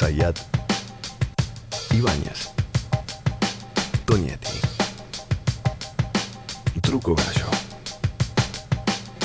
Sayat, Ibáñez, Tonietti, Truco Gallo.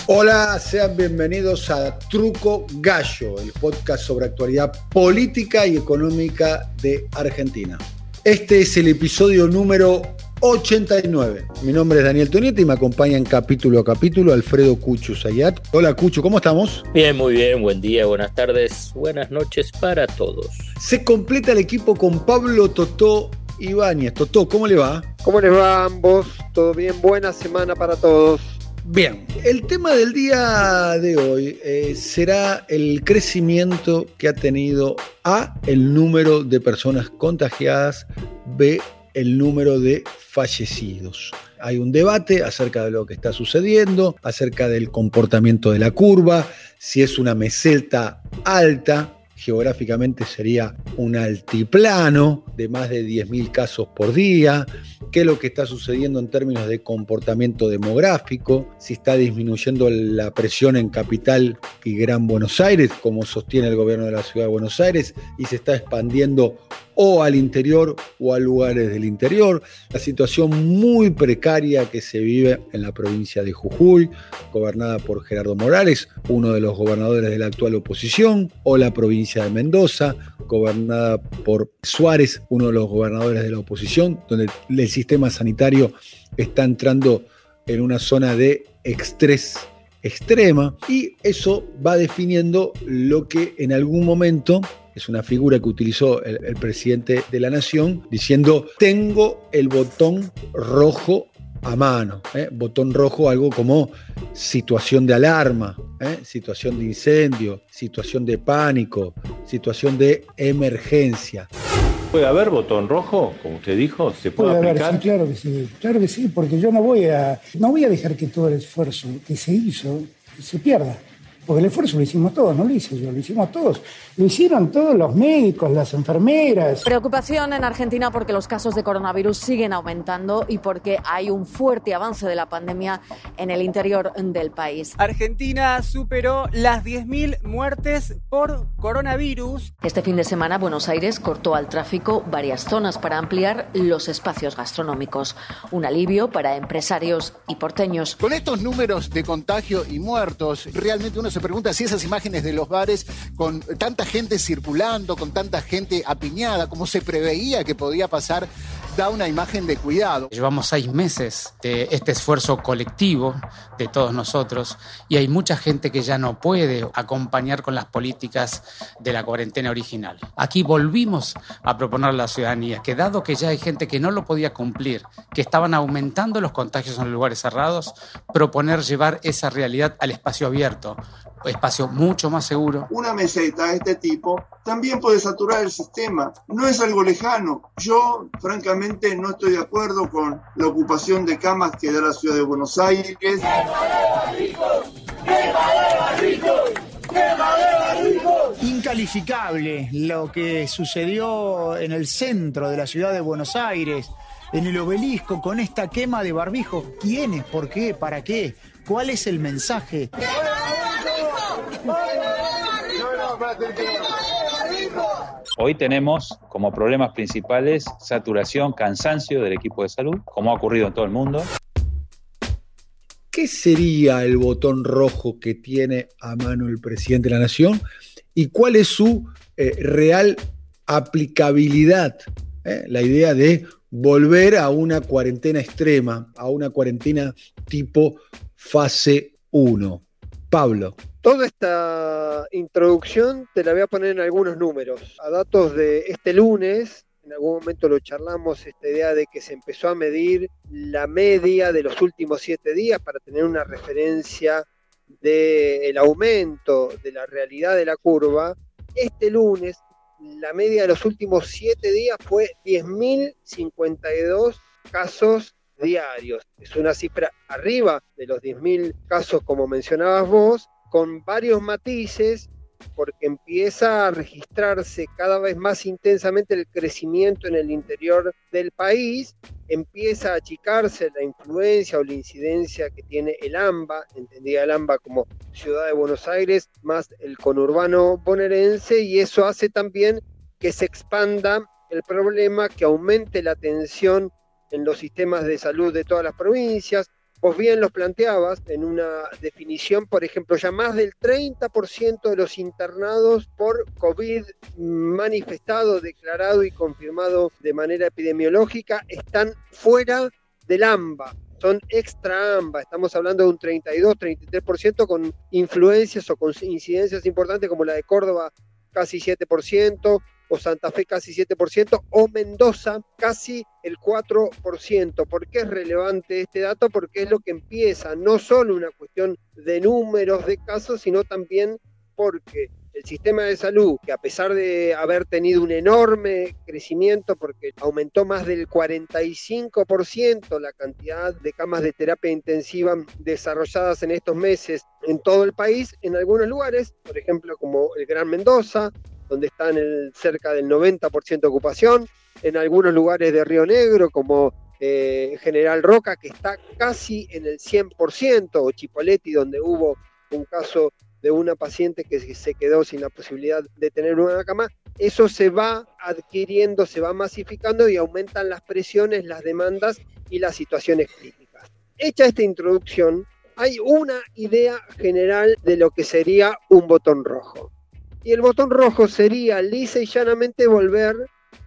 Hola, sean bienvenidos a Truco Gallo, el podcast sobre actualidad política y económica de Argentina. Este es el episodio número 89. Mi nombre es Daniel Tonietti y me acompaña en capítulo a capítulo Alfredo Cucho Sayat. Hola Cucho, ¿cómo estamos? Bien, muy bien, buen día, buenas tardes, buenas noches para todos. Se completa el equipo con Pablo Totó Ibáñez. Totó, ¿cómo le va? ¿Cómo les va a ambos? ¿Todo bien? Buena semana para todos. Bien, el tema del día de hoy eh, será el crecimiento que ha tenido A, el número de personas contagiadas, B, el número de fallecidos. Hay un debate acerca de lo que está sucediendo, acerca del comportamiento de la curva, si es una meseta alta, geográficamente sería un altiplano de más de 10.000 casos por día, qué es lo que está sucediendo en términos de comportamiento demográfico, si está disminuyendo la presión en capital y Gran Buenos Aires, como sostiene el gobierno de la ciudad de Buenos Aires, y se está expandiendo o al interior o a lugares del interior, la situación muy precaria que se vive en la provincia de Jujuy, gobernada por Gerardo Morales, uno de los gobernadores de la actual oposición, o la provincia de Mendoza, gobernada por Suárez, uno de los gobernadores de la oposición, donde el sistema sanitario está entrando en una zona de estrés extrema. Y eso va definiendo lo que en algún momento es una figura que utilizó el, presidente de la nación diciendo tengo el botón rojo a mano. ¿eh? Botón rojo, algo como situación de alarma, ¿eh? situación de incendio, situación de pánico, situación de emergencia. ¿Puede haber botón rojo, como usted dijo? ¿Se puede, aplicar? sí, claro que sí, claro que sí, porque yo no voy a, no voy a dejar que todo el esfuerzo que se hizo se pierda. Porque el esfuerzo lo hicimos todos, no lo hice yo, lo hicimos todos. Lo hicieron todos los médicos, las enfermeras. Preocupación en Argentina porque los casos de coronavirus siguen aumentando y porque hay un fuerte avance de la pandemia en el interior del país. Argentina superó las 10.000 muertes por coronavirus. Este fin de semana Buenos Aires cortó al tráfico varias zonas para ampliar los espacios gastronómicos. Un alivio para empresarios y porteños. Con estos números de contagio y muertos, realmente uno se pregunta si esas imágenes de los bares con tanta gente circulando, con tanta gente apiñada, como se preveía que podía pasar, da una imagen de cuidado. Llevamos seis meses de este esfuerzo colectivo de todos nosotros y hay mucha gente que ya no puede acompañar con las políticas de la cuarentena original. Aquí volvimos a proponer a la ciudadanía que dado que ya hay gente que no lo podía cumplir, que estaban aumentando los contagios en lugares cerrados, proponer llevar esa realidad al espacio abierto, espacio mucho más seguro. Una meseta de este tipo también puede saturar el sistema. No es algo lejano. Yo, francamente, no estoy de acuerdo con la ocupación de camas que da la ciudad de Buenos Aires. Incalificable lo que sucedió en el centro de la ciudad de Buenos Aires, en el obelisco, con esta quema de barbijo. ¿Quiénes? ¿Por qué? ¿Para qué? ¿Cuál es el mensaje? Hoy tenemos como problemas principales saturación, cansancio del equipo de salud, como ha ocurrido en todo el mundo. ¿Qué sería el botón rojo que tiene a mano el presidente de la Nación y cuál es su eh, real aplicabilidad? Eh? La idea de volver a una cuarentena extrema, a una cuarentena tipo fase 1. Pablo. Toda esta introducción te la voy a poner en algunos números. A datos de este lunes, en algún momento lo charlamos, esta idea de que se empezó a medir la media de los últimos siete días para tener una referencia del aumento de la realidad de la curva. Este lunes, la media de los últimos siete días fue 10.052 casos diarios. Es una cifra arriba de los 10.000 casos como mencionabas vos, con varios matices, porque empieza a registrarse cada vez más intensamente el crecimiento en el interior del país, empieza a achicarse la influencia o la incidencia que tiene el AMBA, entendía el AMBA como Ciudad de Buenos Aires, más el conurbano bonaerense, y eso hace también que se expanda el problema, que aumente la tensión en los sistemas de salud de todas las provincias. Vos bien los planteabas en una definición, por ejemplo, ya más del 30% de los internados por COVID manifestado, declarado y confirmado de manera epidemiológica están fuera del AMBA, son extra AMBA, estamos hablando de un 32, 33% con influencias o con incidencias importantes como la de Córdoba, casi 7%, o Santa Fe casi 7%, o Mendoza casi el 4%. ¿Por qué es relevante este dato? Porque es lo que empieza, no solo una cuestión de números de casos, sino también porque el sistema de salud, que a pesar de haber tenido un enorme crecimiento, porque aumentó más del 45% la cantidad de camas de terapia intensiva desarrolladas en estos meses en todo el país, en algunos lugares, por ejemplo como el Gran Mendoza, donde está en el, cerca del 90% de ocupación, en algunos lugares de Río Negro, como eh, General Roca, que está casi en el 100%, o Chipoleti, donde hubo un caso de una paciente que se quedó sin la posibilidad de tener una cama, eso se va adquiriendo, se va masificando y aumentan las presiones, las demandas y las situaciones críticas. Hecha esta introducción, hay una idea general de lo que sería un botón rojo. Y el botón rojo sería lisa y llanamente volver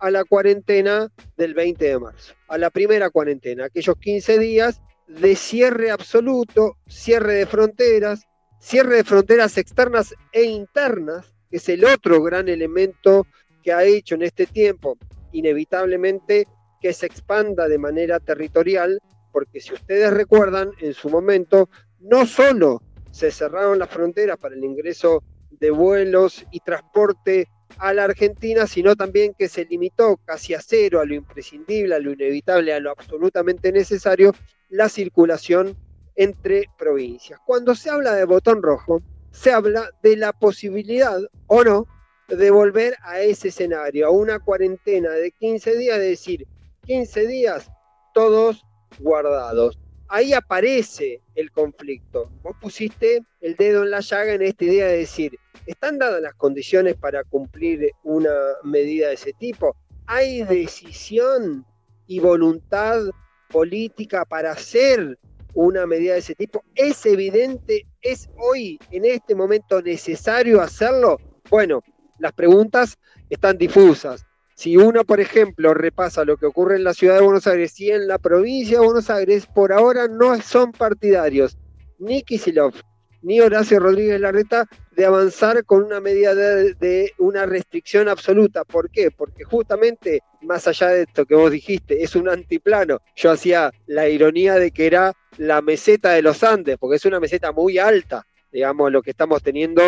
a la cuarentena del 20 de marzo, a la primera cuarentena, aquellos 15 días de cierre absoluto, cierre de fronteras, cierre de fronteras externas e internas, que es el otro gran elemento que ha hecho en este tiempo, inevitablemente, que se expanda de manera territorial, porque si ustedes recuerdan, en su momento, no solo se cerraron las fronteras para el ingreso de vuelos y transporte a la Argentina, sino también que se limitó casi a cero, a lo imprescindible, a lo inevitable, a lo absolutamente necesario, la circulación entre provincias. Cuando se habla de botón rojo, se habla de la posibilidad o no de volver a ese escenario, a una cuarentena de 15 días, es decir, 15 días todos guardados ahí aparece el conflicto. Vos pusiste el dedo en la llaga en esta idea de decir, ¿están dadas las condiciones para cumplir una medida de ese tipo? ¿Hay decisión y voluntad política para hacer una medida de ese tipo? ¿Es evidente, es hoy, en este momento, necesario hacerlo? Bueno, las preguntas están difusas. Si uno, por ejemplo, repasa lo que ocurre en la ciudad de Buenos Aires y en la provincia de Buenos Aires, por ahora no son partidarios ni Kisilov ni Horacio Rodríguez Larreta de avanzar con una medida de, una restricción absoluta. ¿Por qué? Porque justamente, más allá de esto que vos dijiste, es un antiplano. Yo hacía la ironía de que era la meseta de los Andes, porque es una meseta muy alta digamos, lo que estamos teniendo,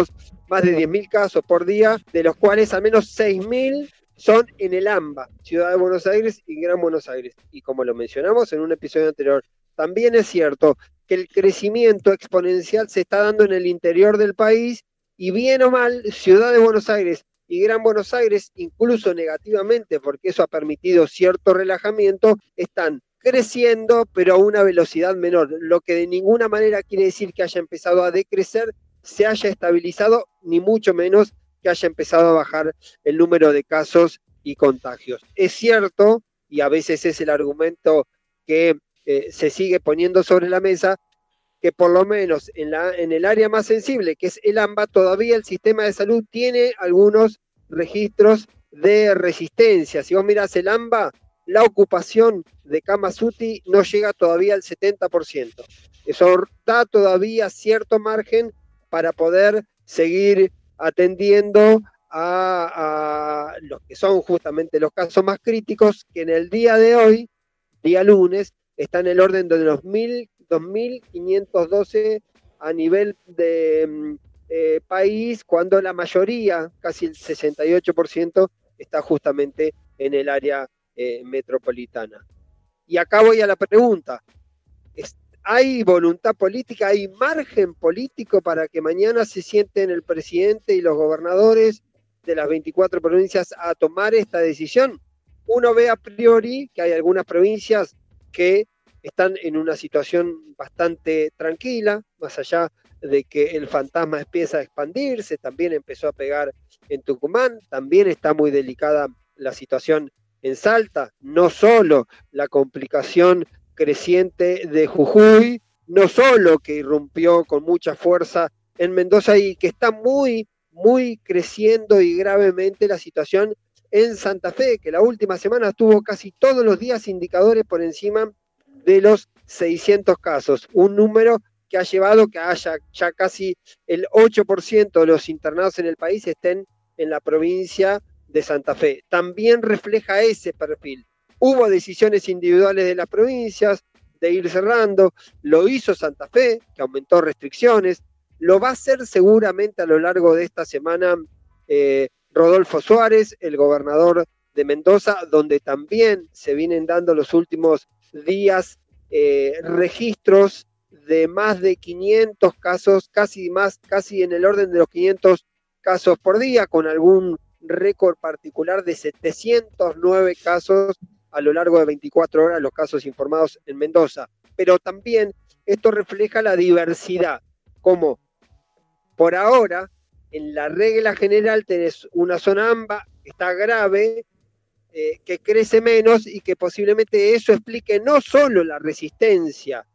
más de 10.000 casos por día, de los cuales al menos 6.000 son en el AMBA, Ciudad de Buenos Aires y Gran Buenos Aires. Y como lo mencionamos en un episodio anterior, también es cierto que el crecimiento exponencial se está dando en el interior del país y bien o mal, Ciudad de Buenos Aires y Gran Buenos Aires, incluso negativamente, porque eso ha permitido cierto relajamiento, están creciendo, pero a una velocidad menor, lo que de ninguna manera quiere decir que haya empezado a decrecer, se haya estabilizado, ni mucho menos que haya empezado a bajar el número de casos y contagios. Es cierto, y a veces es el argumento que eh, se sigue poniendo sobre la mesa, que por lo menos en, la, en el área más sensible, que es el AMBA, todavía el sistema de salud tiene algunos registros de resistencia. Si vos mirás el AMBA, la ocupación de camas UTI no llega todavía al 70%. Eso da todavía cierto margen para poder seguir atendiendo a, los que son justamente los casos más críticos, que en el día de hoy, día lunes, está en el orden de los 2.512 a nivel de mm, eh, país, cuando la mayoría, casi el 68%, está justamente en el área eh, metropolitana. Y acá voy a la pregunta, hay voluntad política, hay margen político para que mañana se sienten el presidente y los gobernadores de las 24 provincias a tomar esta decisión. Uno ve a priori que hay algunas provincias que están en una situación bastante tranquila, más allá de que el fantasma empieza a expandirse, también empezó a pegar en Tucumán, también está muy delicada la situación en Salta, no solo la complicación creciente de Jujuy, no solo que irrumpió con mucha fuerza en Mendoza y que está muy, muy creciendo y gravemente la situación en Santa Fe, que la última semana tuvo casi todos los días indicadores por encima de los 600 casos, un número que ha llevado que haya ya casi el 8% de los internados en el país estén en la provincia de Santa Fe. También refleja ese perfil. Hubo decisiones individuales de las provincias de ir cerrando, lo hizo Santa Fe, que aumentó restricciones, lo va a hacer seguramente a lo largo de esta semana eh, Rodolfo Suárez, el gobernador de Mendoza, donde también se vienen dando los últimos días eh, registros de más de 500 casos, casi más, casi en el orden de los 500 casos por día, con algún récord particular de 709 casos a lo largo de 24 horas, los casos informados en Mendoza. Pero también esto refleja la diversidad, como por ahora, en la regla general tenés una zona AMBA que está grave, eh, que crece menos y que posiblemente eso explique no solo la resistencia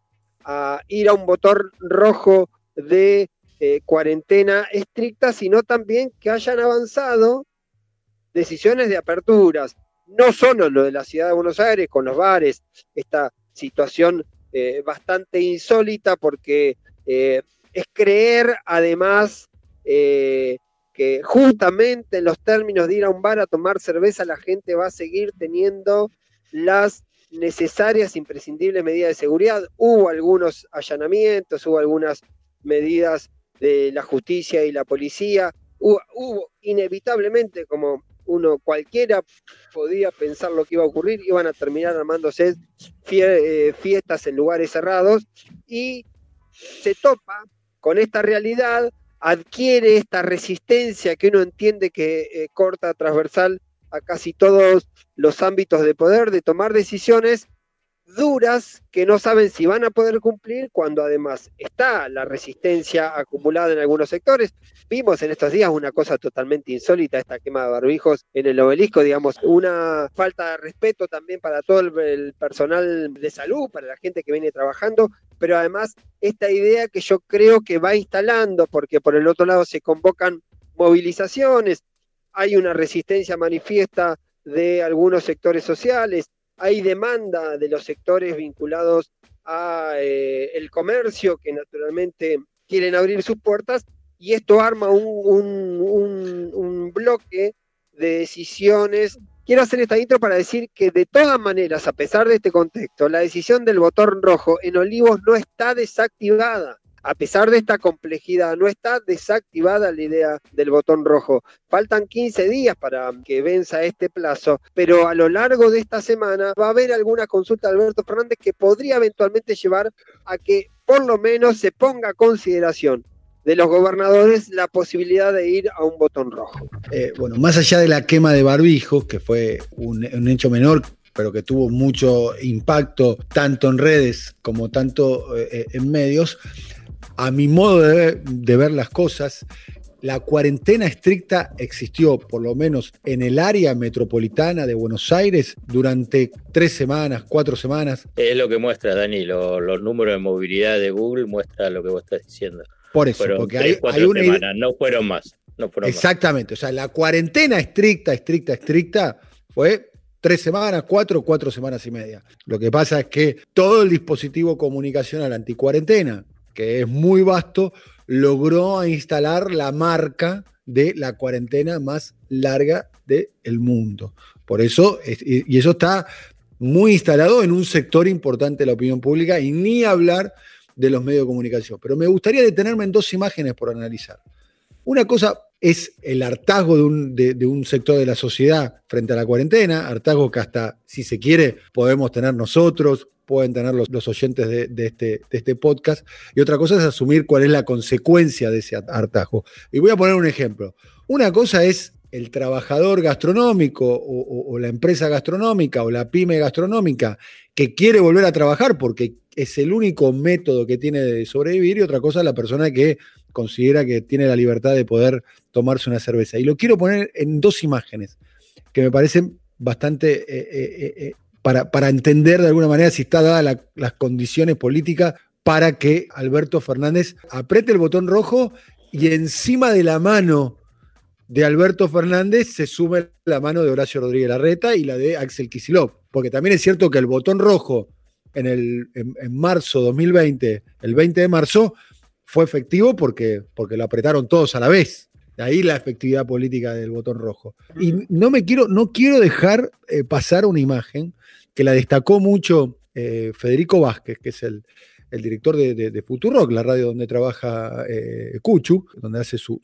a ir a un botón rojo de eh, cuarentena estricta, sino también que hayan avanzado decisiones de aperturas, no solo lo de la ciudad de Buenos Aires con los bares, esta situación eh, bastante insólita porque eh, es creer además que justamente en los términos de ir a un bar a tomar cerveza la gente va a seguir teniendo las necesarias, imprescindibles medidas de seguridad. Hubo algunos allanamientos, hubo algunas medidas de la justicia y la policía. Hubo, inevitablemente, como uno cualquiera podía pensar lo que iba a ocurrir, iban a terminar armándose eh, fiestas en lugares cerrados y se topa con esta realidad, adquiere esta resistencia que uno entiende que eh, corta transversal a casi todos los ámbitos de poder, de tomar decisiones duras que no saben si van a poder cumplir cuando además está la resistencia acumulada en algunos sectores. Vimos en estos días una cosa totalmente insólita, esta quema de barbijos en el obelisco, digamos, una falta de respeto también para todo el, personal de salud, para la gente que viene trabajando, pero además esta idea que yo creo que va instalando, porque por el otro lado se convocan movilizaciones, hay una resistencia manifiesta de algunos sectores sociales, hay demanda de los sectores vinculados a eh, el comercio que naturalmente quieren abrir sus puertas y esto arma un, un, bloque de decisiones. Quiero hacer esta intro para decir que de todas maneras, a pesar de este contexto, la decisión del botón rojo en Olivos no está desactivada a pesar de esta complejidad, no está desactivada la idea del botón rojo. Faltan 15 días para que venza este plazo, pero a lo largo de esta semana va a haber alguna consulta de Alberto Fernández que podría eventualmente llevar a que por lo menos se ponga a consideración de los gobernadores la posibilidad de ir a un botón rojo. Eh, bueno, más allá de la quema de barbijos, que fue un, hecho menor, pero que tuvo mucho impacto tanto en redes como tanto eh, en medios, a mi modo de ver, las cosas, la cuarentena estricta existió, por lo menos en el área metropolitana de Buenos Aires, durante tres semanas, cuatro semanas. Es lo que muestra, Dani, los números de movilidad de Google muestra lo que vos estás diciendo. Por eso, porque hay, una... Semanas, no fueron más. No fueron Exactamente, o sea, la cuarentena estricta, estricta, estricta fue tres semanas, cuatro, cuatro semanas y media. Lo que pasa es que todo el dispositivo comunicacional anticuarentena, que es muy vasto, logró instalar la marca de la cuarentena más larga del mundo. Por eso, y eso está muy instalado en un sector importante de la opinión pública y ni hablar de los medios de comunicación. Pero me gustaría detenerme en dos imágenes por analizar. Una cosa es el hartazgo de un, de un, sector de la sociedad frente a la cuarentena, hartazgo que hasta, si se quiere, podemos tener nosotros, pueden tener los, oyentes de, este, de este podcast. Y otra cosa es asumir cuál es la consecuencia de ese hartazgo. Y voy a poner un ejemplo. Una cosa es el trabajador gastronómico o, la empresa gastronómica o la pyme gastronómica que quiere volver a trabajar porque es el único método que tiene de sobrevivir y otra cosa la persona que considera que tiene la libertad de poder tomarse una cerveza. Y lo quiero poner en dos imágenes que me parecen bastante eh, eh, eh, para, para, entender de alguna manera si está dadas las condiciones políticas para que Alberto Fernández apriete el botón rojo y encima de la mano de Alberto Fernández se sume la mano de Horacio Rodríguez Larreta y la de Axel Kisilov. Porque también es cierto que el botón rojo en, el, en, marzo 2020, el 20 de marzo, fue efectivo porque, porque lo apretaron todos a la vez. De ahí la efectividad política del botón rojo. Y no me quiero, no quiero dejar eh, pasar una imagen que la destacó mucho eh, Federico Vázquez, que es el, el director de, de, Futurock, la radio donde trabaja eh, Cuchu, donde hace su,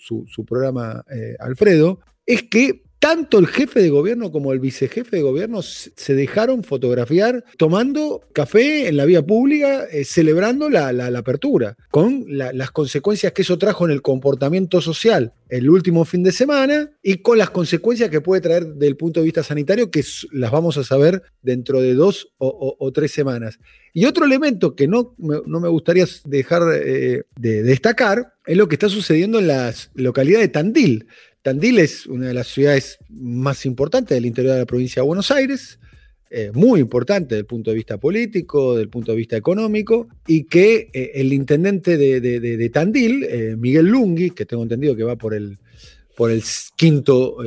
programa eh, Alfredo, es que tanto el jefe de gobierno como el vicejefe de gobierno se dejaron fotografiar tomando café en la vía pública, eh, celebrando la, apertura, con las consecuencias que eso trajo en el comportamiento social el último fin de semana y con las consecuencias que puede traer desde el punto de vista sanitario, que las vamos a saber dentro de dos o, tres semanas. Y otro elemento que no, no me gustaría dejar eh, de destacar es lo que está sucediendo en la localidad de Tandil. Tandil es una de las ciudades más importantes del interior de la provincia de Buenos Aires, eh, muy importante desde el punto de vista político, desde el punto de vista económico, y que eh, el intendente de, Tandil, eh, Miguel Lungui, que tengo entendido que va por el, por el quinto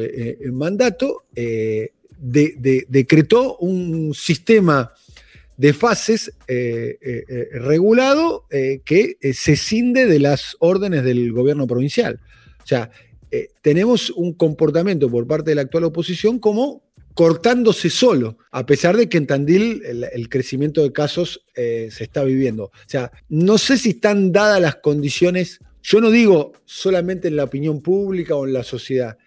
mandato, decretó un sistema de fases regulado que se cinde de las órdenes del gobierno provincial. O sea, eh, tenemos un comportamiento por parte de la actual oposición como cortándose solo, a pesar de que en Tandil el, crecimiento de casos eh, se está viviendo. O sea, no sé si están dadas las condiciones, yo no digo solamente en la opinión pública o en la sociedad,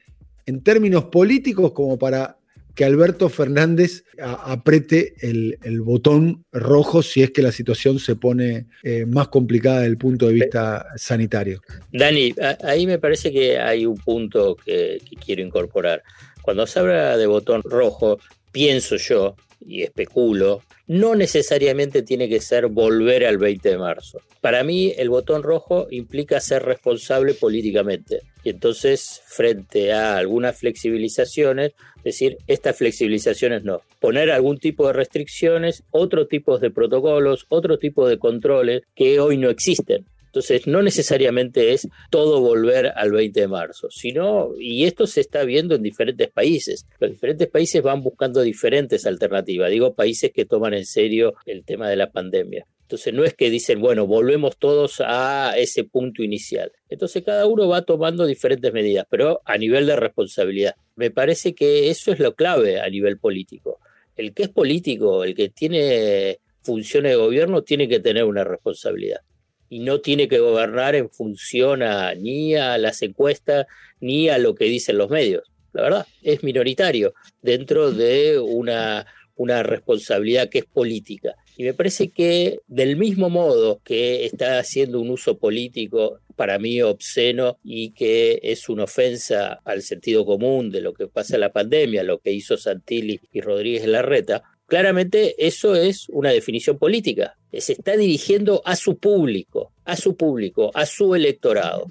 en términos políticos como para que Alberto Fernández apriete el, botón rojo si es que la situación se pone eh, más complicada desde el punto de vista sanitario. Dani, ahí me parece que hay un punto que quiero incorporar. Cuando se habla de botón rojo, pienso yo, y especulo, no necesariamente tiene que ser volver al 20 de marzo. Para mí el botón rojo implica ser responsable políticamente. Y entonces, frente a algunas flexibilizaciones, decir, estas flexibilizaciones no. Poner algún tipo de restricciones, otro tipo de protocolos, otro tipo de controles que hoy no existen. Entonces, no necesariamente es todo volver al 20 de marzo, sino, y esto se está viendo en diferentes países. Los diferentes países van buscando diferentes alternativas. Digo, países que toman en serio el tema de la pandemia. Entonces no es que dicen, bueno, volvemos todos a ese punto inicial. Entonces cada uno va tomando diferentes medidas, pero a nivel de responsabilidad. Me parece que eso es lo clave a nivel político. El que es político, el que tiene funciones de gobierno, tiene que tener una responsabilidad y no tiene que gobernar en función a, ni a las encuestas ni a lo que dicen los medios. La verdad, es minoritario dentro de una, una responsabilidad que es política. Y me parece que del mismo modo que está haciendo un uso político para mí obsceno y que es una ofensa al sentido común de lo que pasa en la pandemia, lo que hizo Santilli y Rodríguez Larreta, Claramente eso es una definición política. Se está dirigiendo a su público, a su público, a su electorado.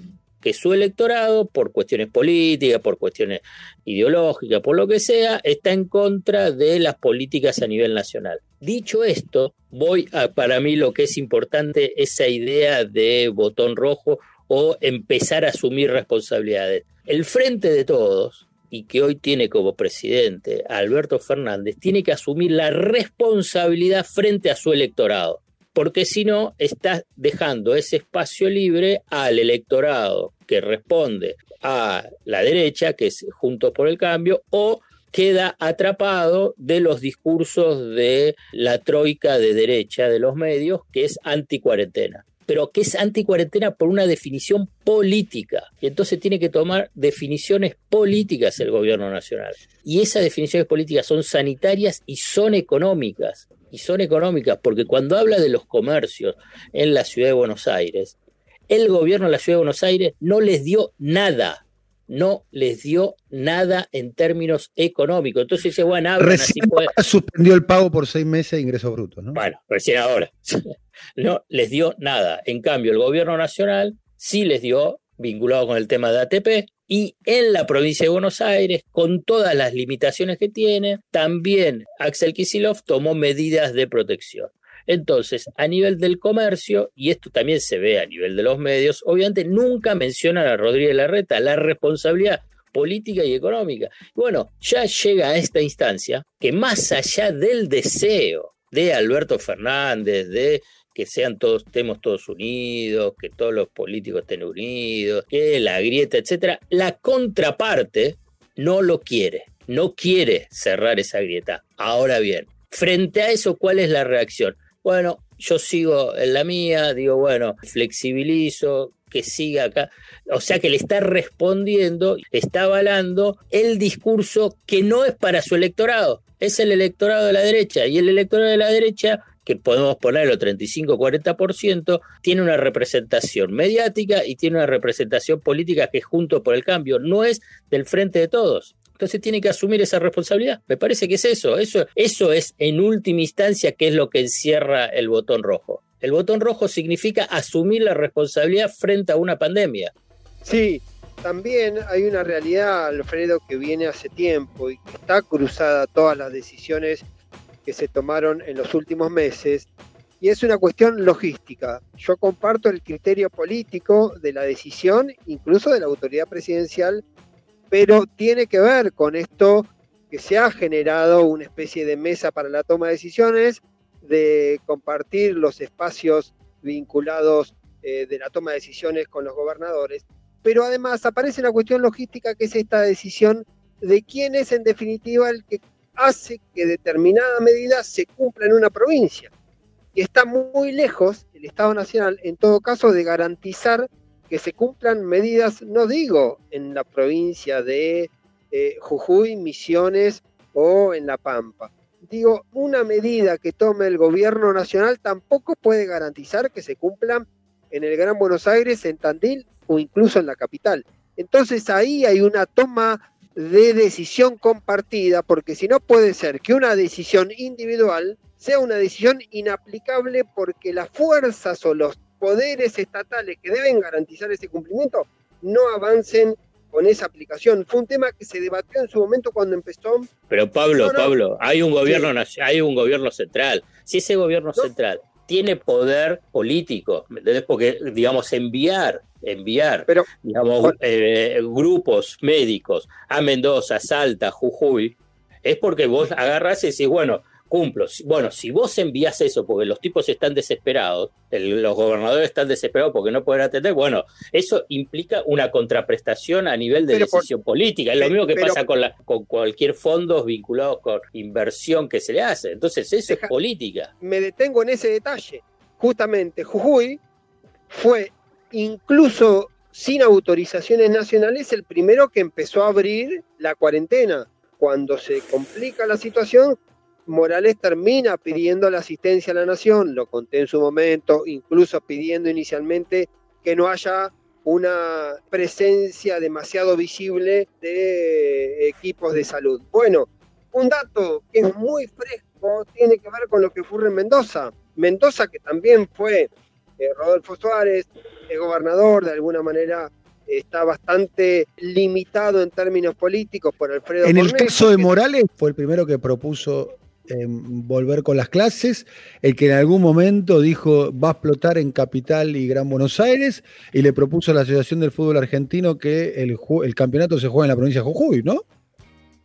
Que su electorado, por cuestiones políticas, por cuestiones ideológicas, por lo que sea, está en contra de las políticas a nivel nacional. Dicho esto, voy a, para mí lo que es importante, esa idea de botón rojo o empezar a asumir responsabilidades. El frente de todos, y que hoy tiene como presidente Alberto Fernández, tiene que asumir la responsabilidad frente a su electorado, porque si no, está dejando ese espacio libre al electorado que responde a la derecha, que es Juntos por el Cambio, o queda atrapado de los discursos de la troika de derecha de los medios, que es anti-cuarentena pero que es anticuarentena por una definición política. Y entonces tiene que tomar definiciones políticas el gobierno nacional. Y esas definiciones políticas son sanitarias y son económicas. Y son económicas porque cuando habla de los comercios en la ciudad de Buenos Aires, el gobierno de la ciudad de Buenos Aires no les dio nada. no les dio nada en términos económicos. Entonces dice, bueno, abran Recién suspendió el pago por seis meses de ingresos brutos, ¿no? Bueno, recién ahora. no les dio nada. En cambio, el gobierno nacional sí les dio, vinculado con el tema de ATP, y en la provincia de Buenos Aires, con todas las limitaciones que tiene, también Axel Kisilov tomó medidas de protección. Entonces, a nivel del comercio, y esto también se ve a nivel de los medios, obviamente nunca mencionan a Rodríguez Larreta la responsabilidad política y económica. Bueno, ya llega a esta instancia que más allá del deseo de Alberto Fernández, de que sean todos, estemos todos unidos, que todos los políticos estén unidos, que la grieta, etcétera, la contraparte no lo quiere, no quiere cerrar esa grieta. Ahora bien, frente a eso, ¿cuál es la reacción? Bueno, yo sigo en la mía, digo, bueno, flexibilizo, que siga acá. O sea que le está respondiendo, está avalando el discurso que no es para su electorado, es el electorado de la derecha. Y el electorado de la derecha que podemos ponerlo 35-40%, tiene una representación mediática y tiene una representación política que es junto por el cambio, no es del frente de todos. Entonces tiene que asumir esa responsabilidad. Me parece que es eso. Eso, eso es en última instancia que es lo que encierra el botón rojo. El botón rojo significa asumir la responsabilidad frente a una pandemia. Sí, también hay una realidad, Alfredo, que viene hace tiempo y que está cruzada todas las decisiones que se tomaron en los últimos meses y es una cuestión logística. Yo comparto el criterio político de la decisión, incluso de la autoridad presidencial, pero tiene que ver con esto que se ha generado una especie de mesa para la toma de decisiones, de compartir los espacios vinculados eh, de la toma de decisiones con los gobernadores, pero además aparece una cuestión logística que es esta decisión de quién es en definitiva el que hace que determinada medida se cumpla en una provincia. Y está muy lejos el Estado Nacional, en todo caso, de garantizar que se cumplan medidas, no digo en la provincia de eh, Jujuy, Misiones o en La Pampa. Digo, una medida que tome el gobierno nacional tampoco puede garantizar que se cumplan en el Gran Buenos Aires, en Tandil o incluso en la capital. Entonces ahí hay una toma de decisión compartida, porque si no puede ser que una decisión individual sea una decisión inaplicable porque las fuerzas o los poderes estatales que deben garantizar ese cumplimiento no avancen con esa aplicación. Fue un tema que se debatió en su momento cuando empezó. Pero Pablo, Pablo, hay un gobierno hay un gobierno central. Si ese gobierno central tiene poder político, Porque, digamos, enviar enviar digamos, eh, grupos médicos a Mendoza, Salta, Jujuy, es porque vos agarras y decís, bueno, cumplo. Bueno, si vos envías eso porque los tipos están desesperados, los gobernadores están desesperados porque no pueden atender, bueno, eso implica una contraprestación a nivel de decisión política. Es lo mismo que pasa con, la, con cualquier fondo vinculado con inversión que se le hace. Entonces, eso es política. Me detengo en ese detalle. Justamente, Jujuy fue incluso sin autorizaciones nacionales, el primero que empezó a abrir la cuarentena. Cuando se complica la situación, Morales termina pidiendo la asistencia a la nación, lo conté en su momento, incluso pidiendo inicialmente que no haya una presencia demasiado visible de equipos de salud. Bueno, un dato que es muy fresco tiene que ver con lo que ocurre en Mendoza. Mendoza, que también fue eh, Rodolfo Suárez, el gobernador, de alguna manera está bastante limitado en términos políticos por Alfredo. En el caso de Morales fue el primero que propuso em, volver con las clases, el que en algún momento dijo va a explotar en Capital y Gran Buenos Aires y le propuso a la Asociación del Fútbol Argentino que el, el campeonato se juegue en la provincia de Jujuy, ¿no?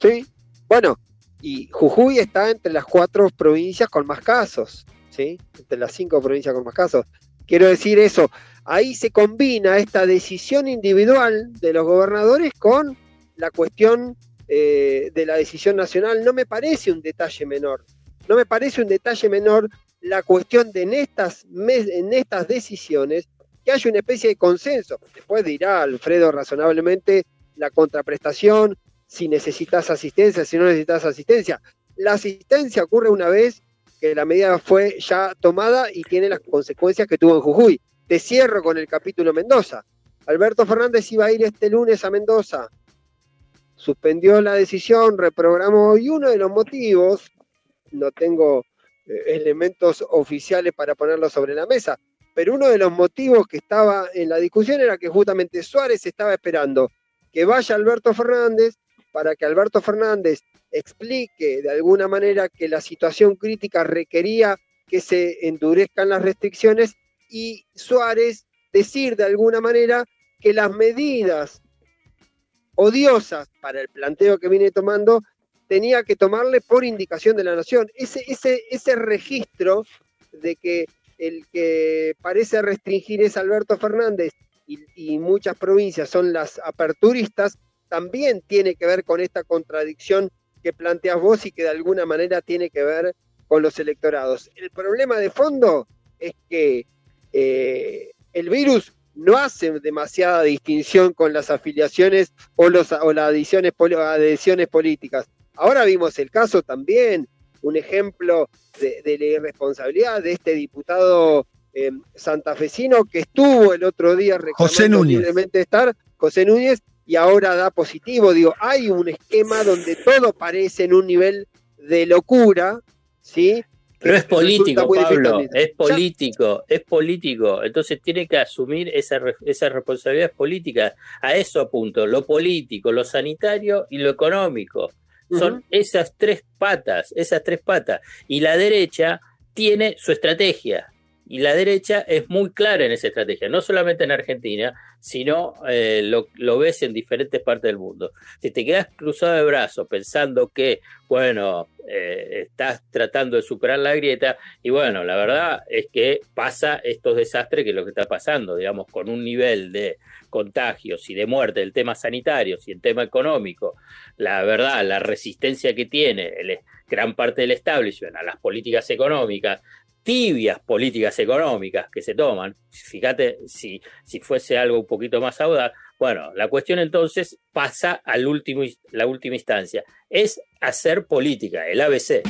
Sí, bueno, y Jujuy está entre las cuatro provincias con más casos, ¿sí? Entre las cinco provincias con más casos. Quiero decir eso, ahí se combina esta decisión individual de los gobernadores con la cuestión eh, de la decisión nacional. No me parece un detalle menor, no me parece un detalle menor la cuestión de estas, en estas decisiones que haya una especie de consenso. Después dirá Alfredo razonablemente la contraprestación, si necesitas asistencia, si no necesitas asistencia. La asistencia ocurre una vez que la medida fue ya tomada y tiene las consecuencias que tuvo en Jujuy. Te cierro con el capítulo Mendoza. Alberto Fernández iba a ir este lunes a Mendoza. Suspendió la decisión, reprogramó y uno de los motivos, no tengo eh, elementos oficiales para ponerlo sobre la mesa, pero uno de los motivos que estaba en la discusión era que justamente Suárez estaba esperando que vaya Alberto Fernández para que Alberto Fernández explique de alguna manera que la situación crítica requería que se endurezcan las restricciones y Suárez decir de alguna manera que las medidas odiosas para el planteo que viene tomando tenía que tomarle por indicación de la nación. Ese, ese, ese registro de que el que parece restringir es Alberto Fernández y, y, muchas provincias son las aperturistas, también tiene que ver con esta contradicción que planteas vos y que de alguna manera tiene que ver con los electorados. El problema de fondo es que eh, el virus no hace demasiada distinción con las afiliaciones o, los, o las adhesiones, adhesiones políticas. Ahora vimos el caso también, un ejemplo de, de la irresponsabilidad de este diputado eh, santafesino que estuvo el otro día reclamando libremente estar, José Núñez, y ahora da positivo. Digo, hay un esquema donde todo parece en un nivel de locura, ¿sí? Pero es político, Pablo, es político, es político. Entonces tiene que asumir esa, esa responsabilidad política. A eso apunto, lo político, lo sanitario y lo económico. Son esas tres patas, esas tres patas. Y la derecha tiene su estrategia. Y la derecha es muy clara en esa estrategia, no solamente en Argentina, sino eh, lo, ves en diferentes partes del mundo. Si te quedas cruzado de brazos pensando que, bueno, eh, estás tratando de superar la grieta, y bueno, la verdad es que pasa estos desastres que es lo que está pasando, digamos, con un nivel de contagios y de muerte, el tema sanitario y el tema económico, la verdad, la resistencia que tiene gran parte del establishment a las políticas económicas, tibias políticas económicas que se toman, fíjate si, si fuese algo un poquito más audaz, bueno, la cuestión entonces pasa último, la última instancia, es hacer política, el ABC.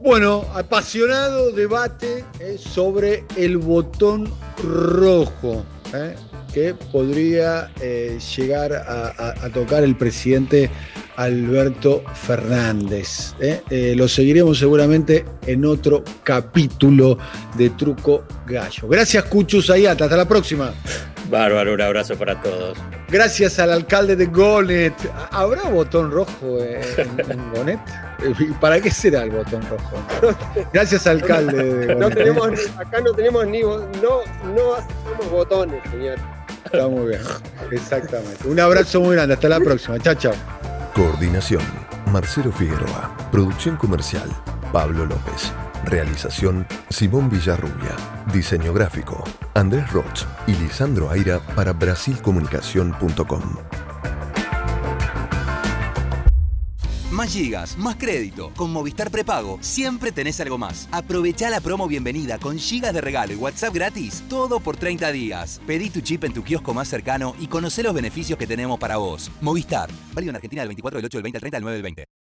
Bueno, apasionado debate eh, sobre el botón rojo eh, que podría eh, llegar a, tocar el presidente Alberto Fernández. ¿eh? Lo seguiremos seguramente en otro capítulo de Truco Gallo. Gracias, Cuchus. Hasta la próxima. Bárbaro, un abrazo para todos. Gracias al alcalde de Gonet. ¿Habrá botón rojo en, en Gonet? ¿Para qué será el botón rojo? Gracias, alcalde de Gonet. No tenemos, acá no tenemos ni. No, no hacemos botones, señor. Está muy bien. Exactamente. Un abrazo muy grande. Hasta la próxima. Chao, chao. Coordinación, Marcelo Figueroa. Producción comercial, Pablo López. Realización, Simón Villarrubia. Diseño gráfico, Andrés Roch y Lisandro Aira para brasilcomunicación.com. Más gigas, más crédito. Con Movistar Prepago siempre tenés algo más. Aprovecha la promo bienvenida con gigas de regalo y WhatsApp gratis. Todo por 30 días. Pedí tu chip en tu kiosco más cercano y conoce los beneficios que tenemos para vos. Movistar. Válido en Argentina del 24 del 8 del 20 al 30 del 9 del 20.